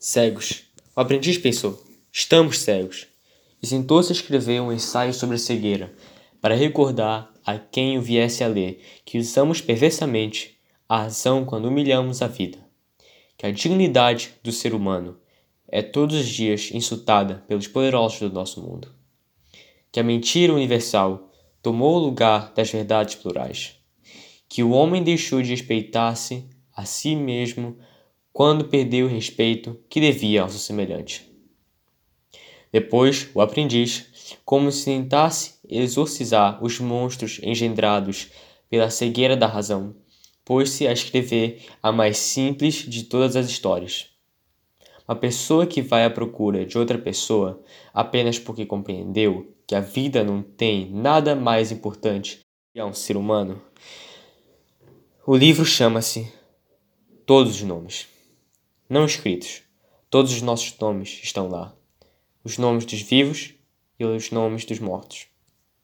Cegos. O aprendiz pensou: estamos cegos. E sentou-se a escrever um ensaio sobre a cegueira, para recordar a quem o viesse a ler que usamos perversamente a razão quando humilhamos a vida. Que a dignidade do ser humano é todos os dias insultada pelos poderosos do nosso mundo. Que a mentira universal tomou o lugar das verdades plurais. Que o homem deixou de respeitar-se a si mesmo quando perdeu o respeito que devia ao seu semelhante. Depois, o aprendiz, como se tentasse exorcizar os monstros engendrados pela cegueira da razão, pôs-se a escrever a mais simples de todas as histórias. Uma pessoa que vai à procura de outra pessoa apenas porque compreendeu que a vida não tem nada mais importante que a um ser humano. O livro chama-se Todos os Nomes não escritos. Todos os nossos nomes estão lá. Os nomes dos vivos e os nomes dos mortos.